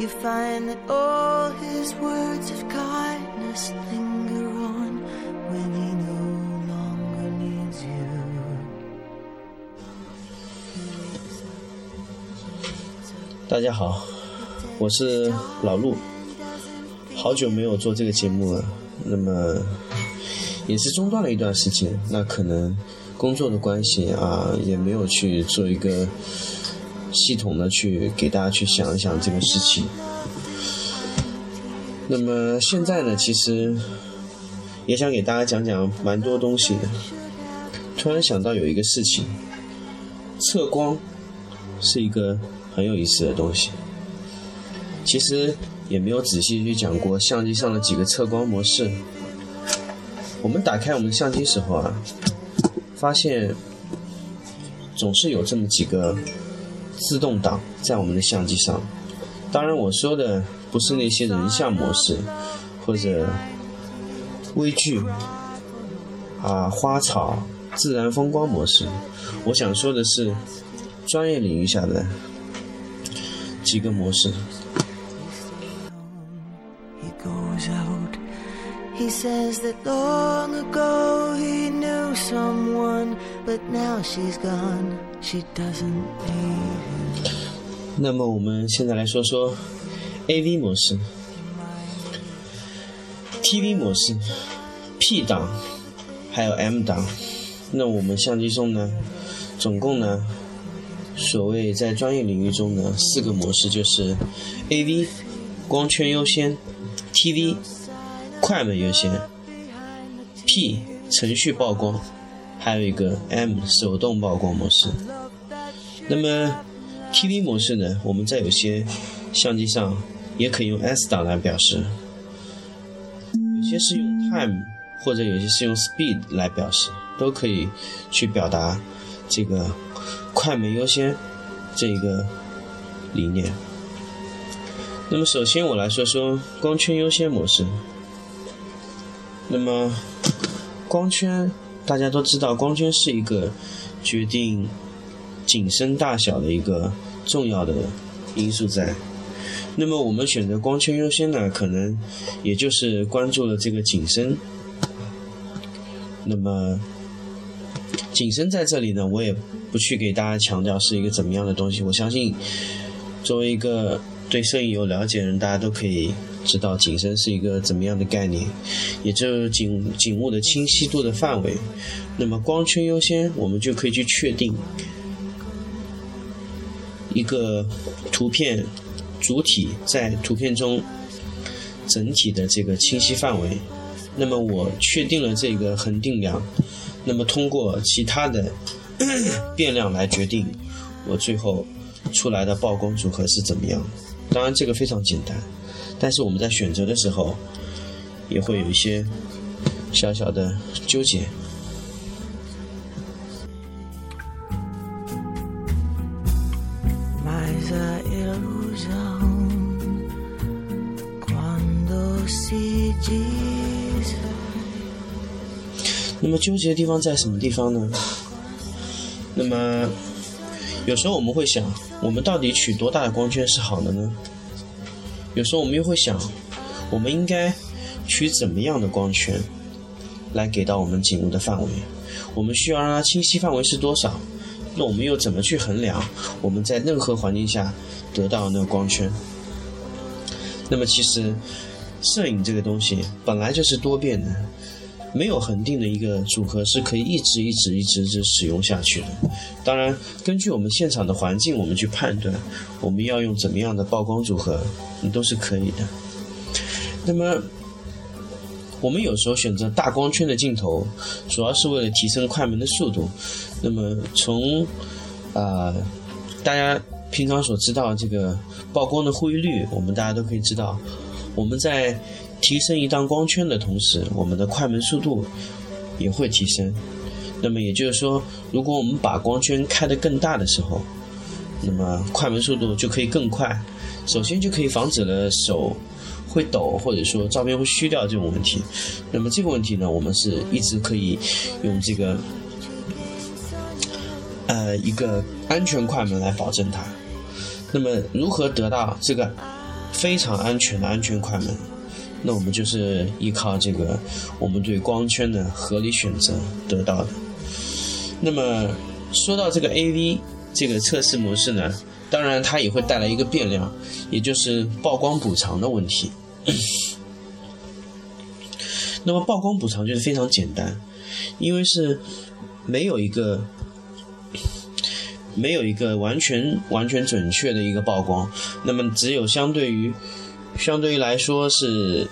You find that all his words of kindness linger on when he no longer needs you. He wakes up, she wakes up. 大家好，我是老陆，好久没有做这个节目了，那么也是中断了一段时间，那可能工作的关系啊，也没有去做一个系统的去给大家去想一想这个事情。那么现在呢，其实也想给大家讲讲蛮多东西的。突然想到有一个事情，测光是一个很有意思的东西。其实也没有仔细去讲过相机上的几个测光模式。我们打开我们的相机时候啊，发现总是有这么几个自动挡在我们的相机上。当然，我说的不是那些人像模式或者微距啊、花草、自然风光模式。我想说的是专业领域下的几个模式。He goes out. He says that long ago he knew someone, but now she's gone. She doesn't need him. 那么我们现在来说说 AV 模式、TV 模式、P 档，还有 M 档。那我们相机中呢，总共呢，所谓在专业领域中呢，四个模式就是 AV 光圈优先、TV 快门优先、P 程序曝光，还有一个 M 手动曝光模式。那么 TV 模式呢，我们在有些相机上也可以用 S 档来表示，有些是用 Time 或者有些是用 Speed 来表示，都可以去表达这个快门优先这一个理念。那么首先我来说说光圈优先模式。那么光圈大家都知道，光圈是一个决定景深大小的一个重要的因素在。那么我们选择光圈优先呢，可能也就是关注了这个景深。那么景深在这里呢，我也不去给大家强调是一个怎么样的东西。我相信，作为一个对摄影有了解的人，大家都可以知道景深是一个怎么样的概念，也就是景景物的清晰度的范围。那么光圈优先，我们就可以去确定一个图片主体在图片中整体的这个清晰范围。那么我确定了这个恒定量，那么通过其他的变量来决定我最后出来的曝光组合是怎么样。当然这个非常简单，但是我们在选择的时候也会有一些小小的纠结。那么纠结的地方在什么地方呢？那么有时候我们会想，我们到底取多大的光圈是好的呢？有时候我们又会想，我们应该取怎么样的光圈来给到我们景物的范围？我们需要让它清晰范围是多少？那我们又怎么去衡量我们在任何环境下得到的那个光圈？那么其实摄影这个东西本来就是多变的。没有恒定的一个组合是可以一直一直一直一直使用下去的。当然，根据我们现场的环境，我们去判断我们要用怎么样的曝光组合，你都是可以的。那么，我们有时候选择大光圈的镜头，主要是为了提升快门的速度。那么从啊、大家平常所知道这个曝光的忽悠率，我们大家都可以知道，我们在提升一档光圈的同时，我们的快门速度也会提升。那么也就是说，如果我们把光圈开得更大的时候，那么快门速度就可以更快。首先就可以防止了手会抖，或者说照片会虚掉这种问题。那么这个问题呢，我们是一直可以用这个呃一个安全快门来保证它。那么如何得到这个非常安全的安全快门？那我们就是依靠这个我们对光圈的合理选择得到的。那么说到这个 AV 这个测试模式呢，当然它也会带来一个变量，也就是曝光补偿的问题。那么曝光补偿就是非常简单，因为是没有一个。没有一个完全完全准确的一个曝光，那么只有相对于相对于来说是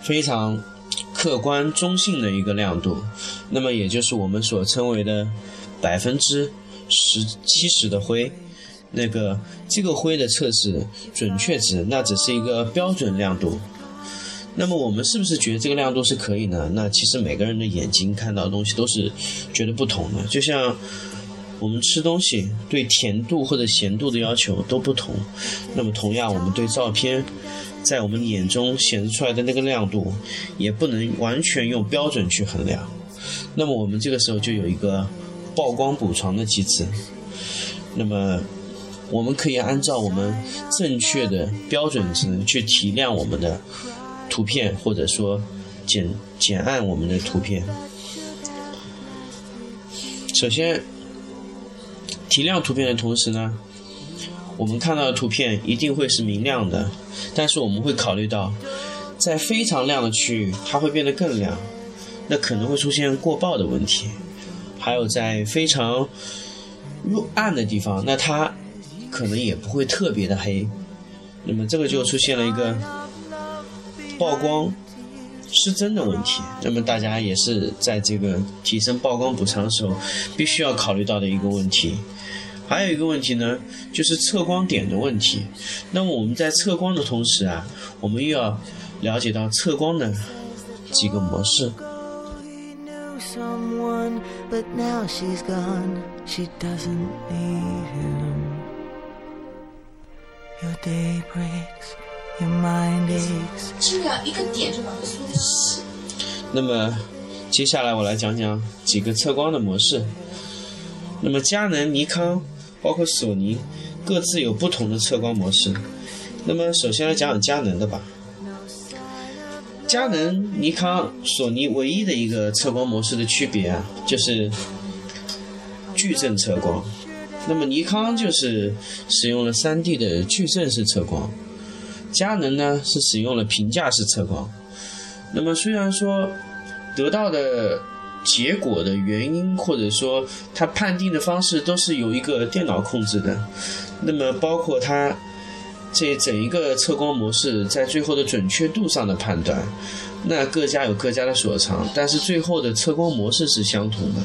非常客观中性的一个亮度，那么也就是我们所称为的百分之十七十的灰，那个这个灰的测试准确值，那只是一个标准亮度。那么我们是不是觉得这个亮度是可以呢？那其实每个人的眼睛看到的东西都是觉得不同的，就像我们吃东西对甜度或者咸度的要求都不同。那么同样，我们对照片在我们眼中显示出来的那个亮度，也不能完全用标准去衡量。那么我们这个时候就有一个曝光补偿的机制。那么我们可以按照我们正确的标准值去提亮我们的。图片或者说减减暗我们的图片。首先，提亮图片的同时呢，我们看到的图片一定会是明亮的，但是我们会考虑到，在非常亮的区域它会变得更亮，那可能会出现过曝的问题。还有在非常暗的地方，那它可能也不会特别的黑，那么这个就出现了一个。曝光失真的问题，那么大家也是在这个提升曝光补偿的时候，必须要考虑到的一个问题。还有一个问题呢，就是测光点的问题。那么我们在测光的同时啊，我们又要了解到测光的几个模式。这样一个点就把它说的死。那么，接下来我来讲讲几个测光的模式。那么，佳能、尼康，包括索尼，各自有不同的测光模式。那么，首先来讲讲佳能的吧。佳能、尼康、索尼唯一的一个测光模式的区别啊，就是矩阵测光。那么，尼康就是使用了 3D 的矩阵式测光。佳能呢是使用了评价式测光，那么虽然说得到的结果的原因或者说它判定的方式都是由一个电脑控制的，那么包括它这整一个测光模式在最后的准确度上的判断，那各家有各家的所长，但是最后的测光模式是相同的，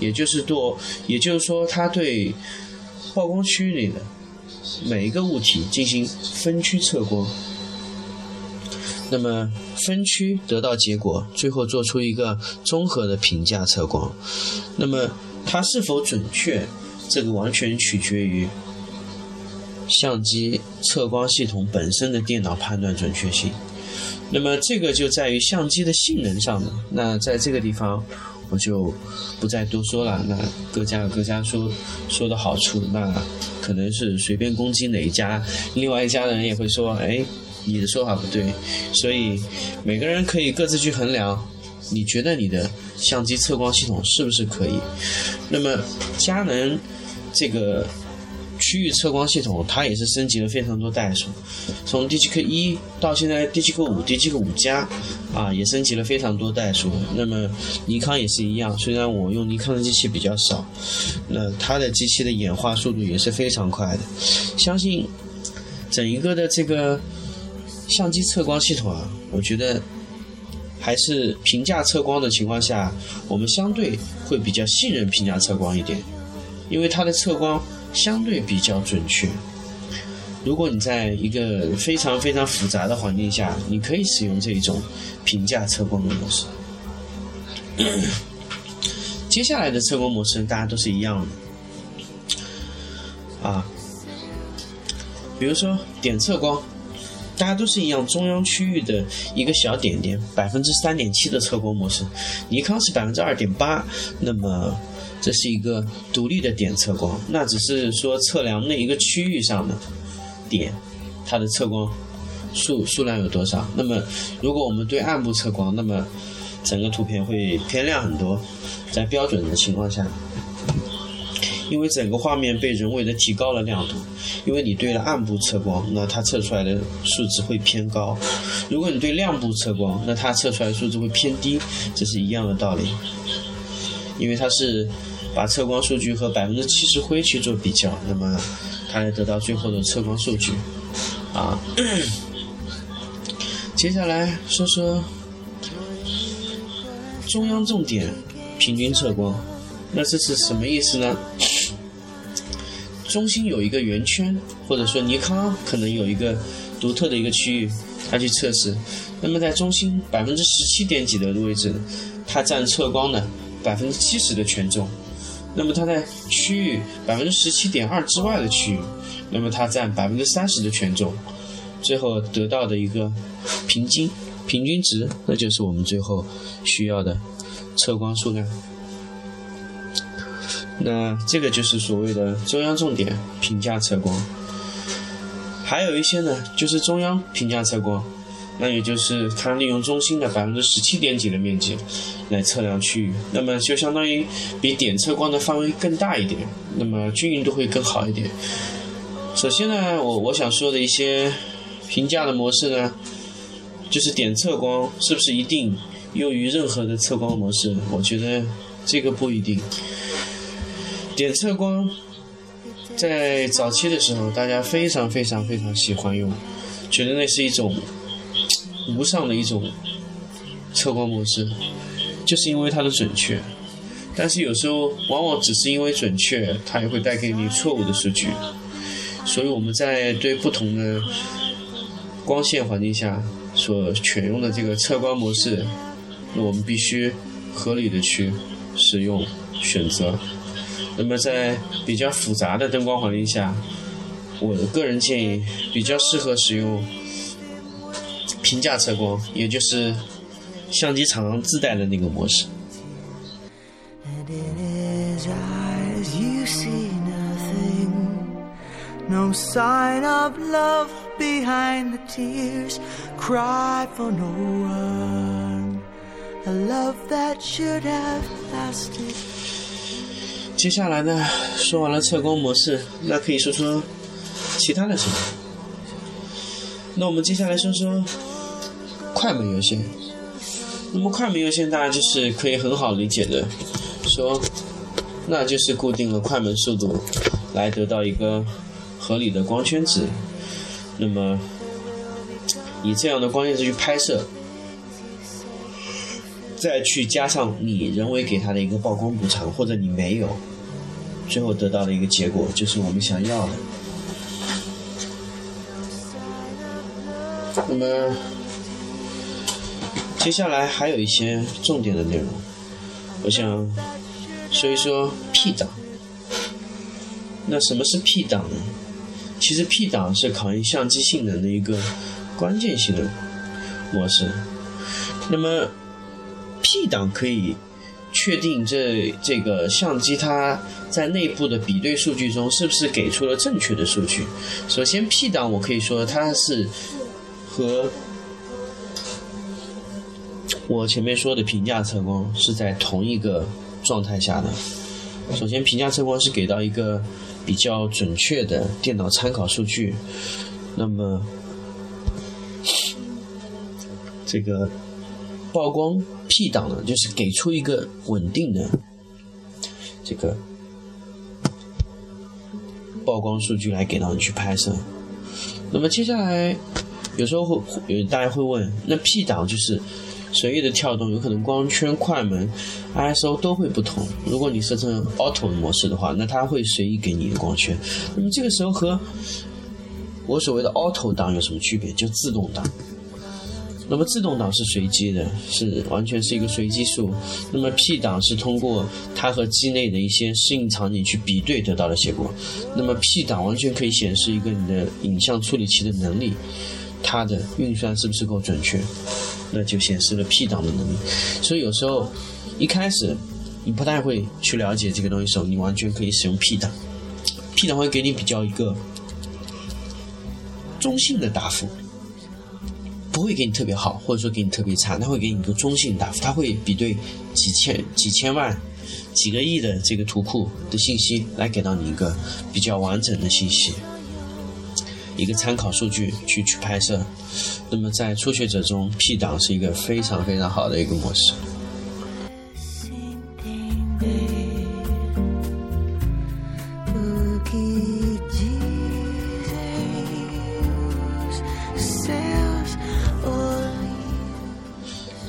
也就是多，也就是说它对曝光区域里的。每一个物体进行分区测光，那么分区得到结果，最后做出一个综合的评价测光。那么它是否准确，这个完全取决于相机测光系统本身的电脑判断准确性。那么这个就在于相机的性能上的。那在这个地方。我就不再多说了。那各家有各家说说的好处，那可能是随便攻击哪一家，另外一家的人也会说：“哎，你的说法不对。”所以每个人可以各自去衡量，你觉得你的相机测光系统是不是可以？那么佳能这个。区域测光系统，它也是升级了非常多代数，从 DGK 一到现在 DGK 五、DGK 五加，啊，也升级了非常多代数。那么尼康也是一样，虽然我用尼康的机器比较少，那它的机器的演化速度也是非常快的。相信整一个的这个相机测光系统啊，我觉得还是评价测光的情况下，我们相对会比较信任评价测光一点，因为它的测光。相对比较准确。如果你在一个非常非常复杂的环境下，你可以使用这种评价测光的模式。接下来的测光模式大家都是一样的啊，比如说点测光，大家都是一样，中央区域的一个小点点，百分之三点七的测光模式。尼康是百分之二点八，那么这是一个独立的点测光，那只是说测量那一个区域上的点，它的测光数数量有多少。那么，如果我们对暗部测光，那么整个图片会偏亮很多，在标准的情况下。因为整个画面被人为的提高了亮度，因为你对了暗部测光，那它测出来的数值会偏高；如果你对亮部测光，那它测出来的数值会偏低，这是一样的道理。因为它是把测光数据和百分之七十灰去做比较，那么它来得到最后的测光数据。啊，接下来说说中央重点平均测光，那这是什么意思呢？中心有一个圆圈，或者说尼康可能有一个独特的一个区域，它去测试。那么在中心百分之十七点几的位置，它占测光的百分之七十的权重。那么它在区域百分之十七点二之外的区域，那么它占百分之三十的权重。最后得到的一个平均平均值，那就是我们最后需要的测光数量。那这个就是所谓的中央重点评价测光，还有一些呢，就是中央评价测光，那也就是它利用中心的百分之十七点几的面积来测量区域，那么就相当于比点测光的范围更大一点，那么均匀度会更好一点。首先呢，我我想说的一些评价的模式呢，就是点测光是不是一定用于任何的测光模式？我觉得这个不一定。点测光在早期的时候，大家非常非常非常喜欢用，觉得那是一种无上的一种测光模式，就是因为它的准确。但是有时候往往只是因为准确，它也会带给你错误的数据。所以我们在对不同的光线环境下所选用的这个测光模式，我们必须合理的去使用选择。那么在比较复杂的灯光环境下，我的个人建议比较适合使用平价测光，也就是相机厂商自带的那个模式。接下来呢，说完了测光模式，那可以说说其他的什么？那我们接下来说说快门优先。那么快门优先，大家就是可以很好理解的说，那就是固定了快门速度，来得到一个合理的光圈值。那么以这样的光圈值去拍摄，再去加上你人为给它的一个曝光补偿，或者你没有。最后得到的一个结果就是我们想要的。那么，接下来还有一些重点的内容，我想说一说 P 档。那什么是 P 档呢？其实 P 档是考验相机性能的一个关键性的模式。那么 P 档可以。确定这这个相机它在内部的比对数据中是不是给出了正确的数据？首先，P 档我可以说它是和我前面说的评价测光是在同一个状态下的。首先，评价测光是给到一个比较准确的电脑参考数据，那么这个。曝光 P 档呢，就是给出一个稳定的这个曝光数据来给到你去拍摄。那么接下来有时候会有大家会问，那 P 档就是随意的跳动，有可能光圈、快门、ISO 都会不同。如果你设成 Auto 模式的话，那它会随意给你的光圈。那么这个时候和我所谓的 Auto 档有什么区别？就自动档。那么自动挡是随机的，是完全是一个随机数。那么 P 档是通过它和机内的一些适应场景去比对得到的结果。那么 P 档完全可以显示一个你的影像处理器的能力，它的运算是不是够准确，那就显示了 P 档的能力。所以有时候一开始你不太会去了解这个东西时候，你完全可以使用 P 档，P 档会给你比较一个中性的答复，不会给你特别好，或者说给你特别差，它会给你一个中性答复，它会比对几千几千万、几个亿的这个图库的信息，来给到你一个比较完整的信息。一个参考数据去去拍摄，那么在初学者中，P 档是一个非常非常好的一个模式。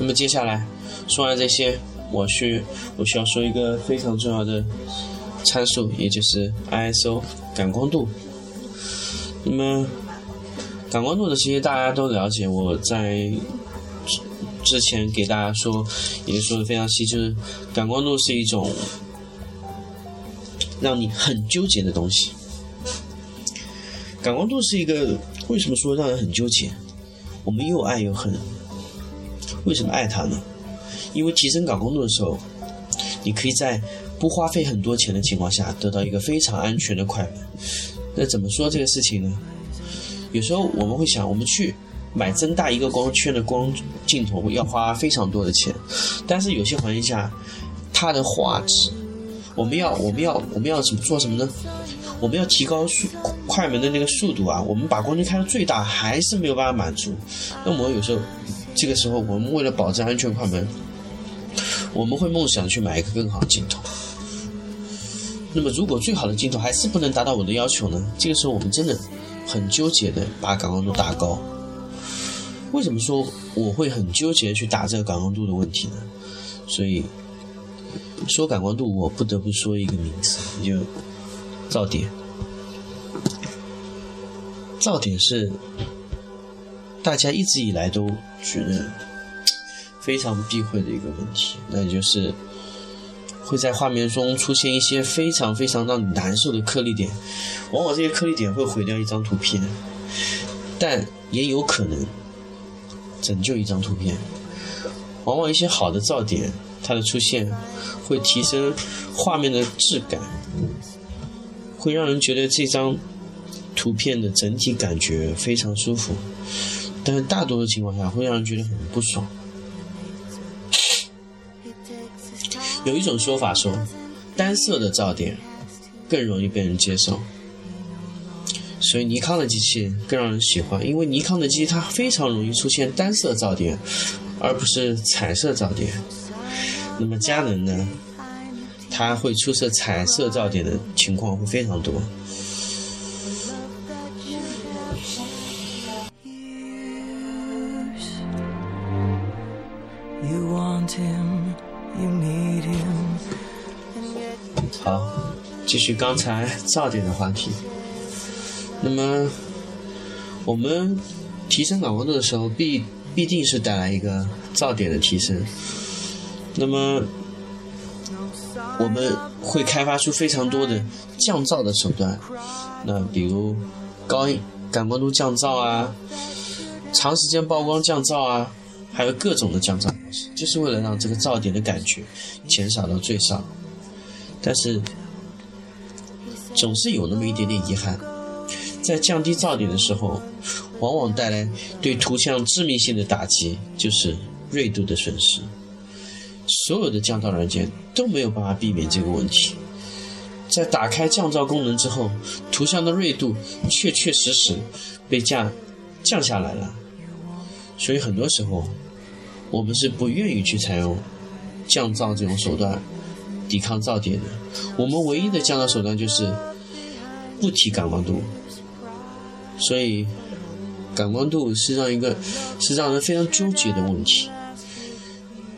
那么接下来说完这些，我需我需要说一个非常重要的参数，也就是 ISO 感光度。那么，感光度的这些大家都了解。我在之前给大家说，也说的非常细，就是感光度是一种让你很纠结的东西。感光度是一个为什么说让人很纠结？我们又爱又恨。为什么爱它呢？因为提升感光度的时候，你可以在不花费很多钱的情况下，得到一个非常安全的快门。那怎么说这个事情呢？有时候我们会想，我们去买增大一个光圈的光镜头要花非常多的钱，但是有些环境下，它的画质，我们要我们要我们要怎么做什么呢？我们要提高速快门的那个速度啊，我们把光圈开到最大，还是没有办法满足。那么有时候这个时候，我们为了保证安全快门，我们会梦想去买一个更好的镜头。那么，如果最好的镜头还是不能达到我的要求呢？这个时候，我们真的很纠结的把感光度打高。为什么说我会很纠结去打这个感光度的问题呢？所以说感光度，我不得不说一个名词，就噪点。噪点是大家一直以来都觉得非常避讳的一个问题，那就是。会在画面中出现一些非常非常让你难受的颗粒点，往往这些颗粒点会毁掉一张图片，但也有可能拯救一张图片。往往一些好的噪点，它的出现会提升画面的质感，会让人觉得这张图片的整体感觉非常舒服，但是大多数情况下会让人觉得很不爽。有一种说法说，单色的噪点更容易被人接受，所以尼康的机器更让人喜欢，因为尼康的机器它非常容易出现单色噪点，而不是彩色噪点。那么佳能呢，它会出色彩色噪点的情况会非常多。继续刚才噪点的话题。那么，我们提升感光度的时候，必必定是带来一个噪点的提升。那么，我们会开发出非常多的降噪的手段。那比如高感光度降噪啊，长时间曝光降噪啊。还有各种的降噪模式，就是为了让这个噪点的感觉减少到最少。但是，总是有那么一点点遗憾，在降低噪点的时候，往往带来对图像致命性的打击，就是锐度的损失。所有的降噪软件都没有办法避免这个问题。在打开降噪功能之后，图像的锐度确确实实被降降下来了。所以很多时候，我们是不愿意去采用降噪这种手段抵抗噪点的。我们唯一的降噪手段就是不提感光度。所以，感光度是让一个是让人非常纠结的问题。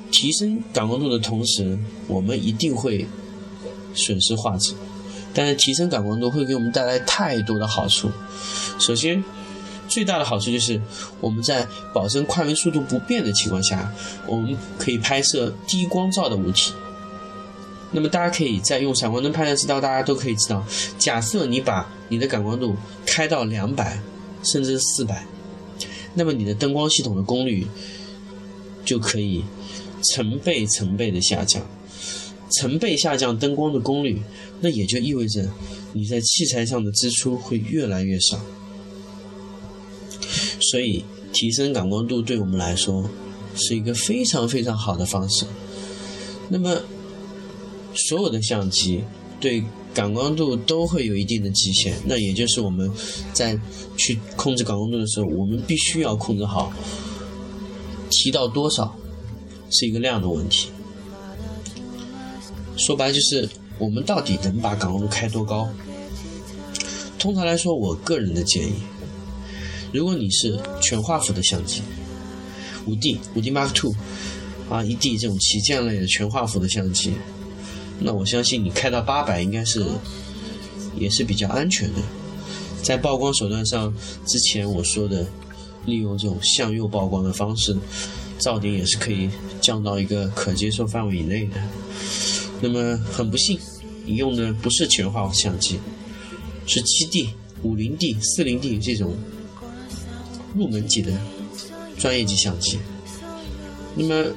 提升感光度的同时，我们一定会损失画质。但是提升感光度会给我们带来太多的好处。首先，最大的好处就是我们在保证快门速度不变的情况下，我们可以拍摄低光照的物体。那么大家可以在用闪光灯拍摄知道，大家都可以知道，假设你把你的感光度开到两百，甚至四百，那么你的灯光系统的功率就可以成倍成倍的下降。成倍下降灯光的功率，那也就意味着你在器材上的支出会越来越少。所以，提升感光度对我们来说是一个非常非常好的方式。那么，所有的相机对感光度都会有一定的极限，那也就是我们在去控制感光度的时候，我们必须要控制好，提到多少是一个量的问题。说白就是我们到底能把感光度开多高？通常来说，我个人的建议。如果你是全画幅的相机，五 D、五 D Mark Two 啊、一 D 这种旗舰类的全画幅的相机，那我相信你开到八百应该是也是比较安全的。在曝光手段上，之前我说的利用这种向右曝光的方式，噪点也是可以降到一个可接受范围以内的。那么很不幸，你用的不是全画幅相机，是七 D、五零 D、四零 D 这种。入门级的专业级相机，那么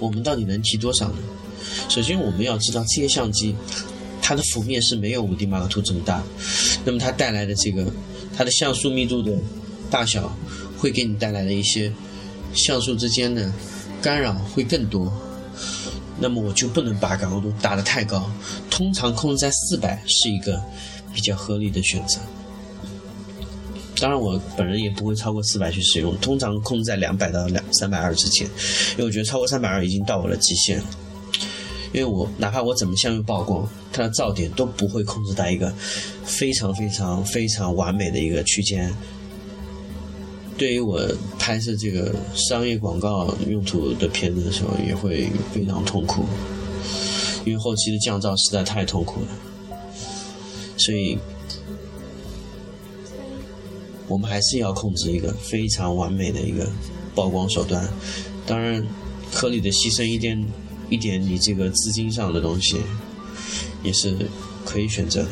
我们到底能提多少呢？首先我们要知道这些相机它的幅面是没有五 D Mark Two 这么大，那么它带来的这个它的像素密度的大小会给你带来的一些像素之间的干扰会更多，那么我就不能把感光度打得太高，通常控制在四百是一个比较合理的选择。当然，我本人也不会超过四百去使用，通常控制在两百到两三百二之间，因为我觉得超过三百二已经到我的极限了。因为我哪怕我怎么向右曝光，它的噪点都不会控制在一个非常非常非常完美的一个区间。对于我拍摄这个商业广告用途的片子的时候，也会非常痛苦，因为后期的降噪实在太痛苦了，所以。我们还是要控制一个非常完美的一个曝光手段，当然，合理的牺牲一点一点你这个资金上的东西，也是可以选择的。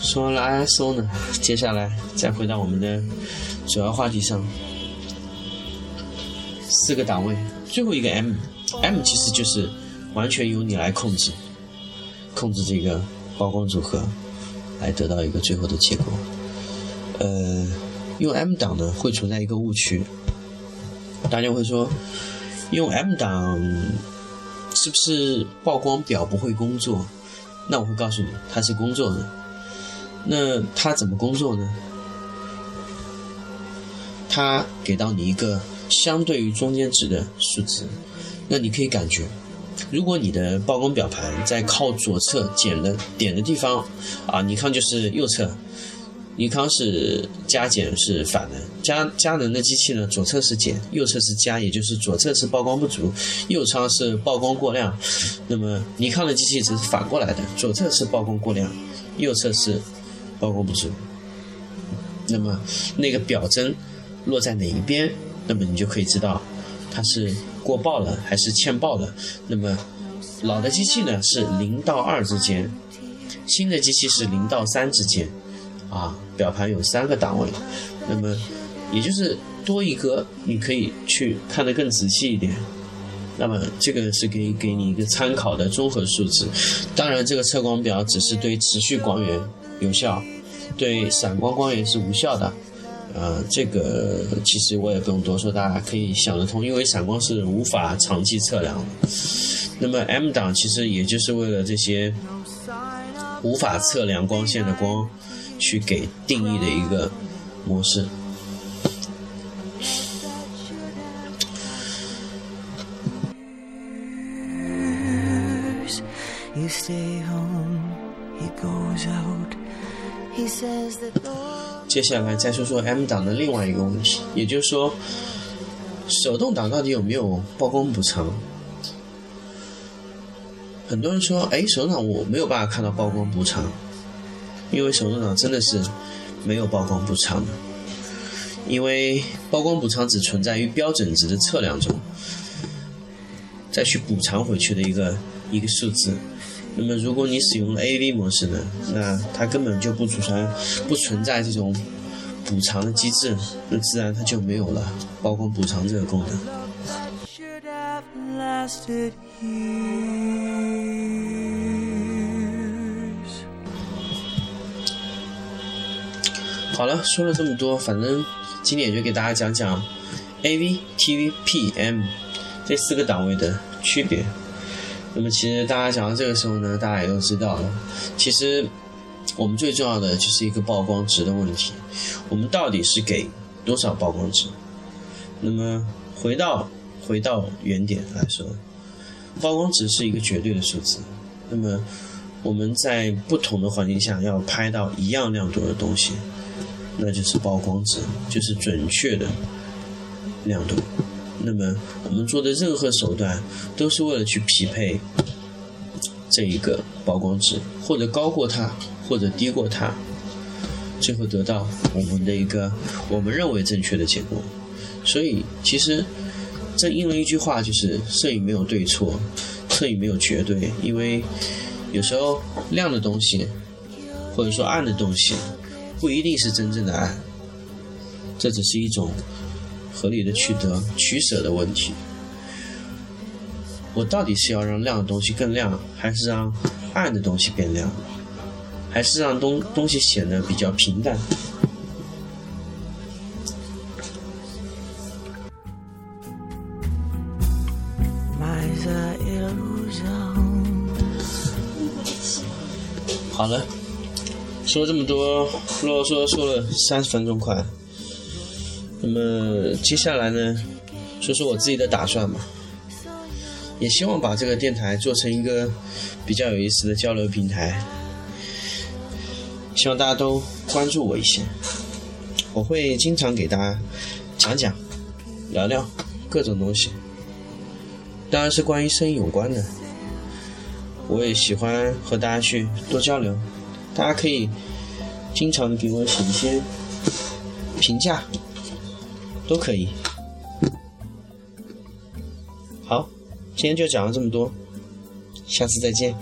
说完了 ISO 呢，接下来再回到我们的主要话题上。四个档位，最后一个 M，M 其实就是完全由你来控制，控制这个曝光组合，来得到一个最后的结果。呃，用 M 档呢会存在一个误区，大家会说，用 M 档是不是曝光表不会工作？那我会告诉你，它是工作的。那它怎么工作呢？它给到你一个。相对于中间值的数值，那你可以感觉，如果你的曝光表盘在靠左侧减的点的地方，啊，尼康就是右侧，尼康是加减是反的，佳佳能的机器呢，左侧是减，右侧是加，也就是左侧是曝光不足，右侧是曝光过量。那么尼康的机器则是反过来的，左侧是曝光过量，右侧是曝光不足。那么那个表针落在哪一边？那么你就可以知道，它是过曝了还是欠曝了。那么老的机器呢是零到二之间，新的机器是零到三之间。啊，表盘有三个档位，那么也就是多一个，你可以去看得更仔细一点。那么这个是给给你一个参考的综合数值。当然，这个测光表只是对持续光源有效，对闪光光源是无效的。呃，这个其实我也不用多说，大家可以想得通，因为闪光是无法长期测量的。那么 M 档其实也就是为了这些无法测量光线的光，去给定义的一个模式。接下来再说说 M 档的另外一个问题，也就是说，手动挡到底有没有曝光补偿？很多人说，哎，手动挡我没有办法看到曝光补偿，因为手动挡真的是没有曝光补偿的，因为曝光补偿只存在于标准值的测量中，再去补偿回去的一个一个数字。那么如果你使用了 AV 模式呢，那它根本就不储存不存在这种补偿的机制，那自然它就没有了曝光补偿这个功能。好了，说了这么多，反正今天也就给大家讲讲 AV、TV、PM 这四个档位的区别。那么其实大家讲到这个时候呢，大家也都知道了，其实我们最重要的就是一个曝光值的问题，我们到底是给多少曝光值？那么回到回到原点来说，曝光值是一个绝对的数字。那么我们在不同的环境下要拍到一样亮度的东西，那就是曝光值，就是准确的亮度。那么我们做的任何手段都是为了去匹配这一个曝光值，或者高过它，或者低过它，最后得到我们的一个我们认为正确的结果。所以其实这应了一句话，就是摄影没有对错，摄影没有绝对，因为有时候亮的东西，或者说暗的东西，不一定是真正的暗，这只是一种合理的取得取舍的问题。我到底是要让亮的东西更亮，还是让暗的东西变亮，还是让东东西显得比较平淡.好了，说这么多啰啰嗦说了三十分钟快，那么接下来呢，说说我自己的打算吧。也希望把这个电台做成一个比较有意思的交流平台，希望大家都关注我一些。我会经常给大家讲讲、聊聊各种东西，当然是关于声音有关的。我也喜欢和大家去多交流，大家可以经常给我写一些评价，都可以。好，今天就讲了这么多，下次再见。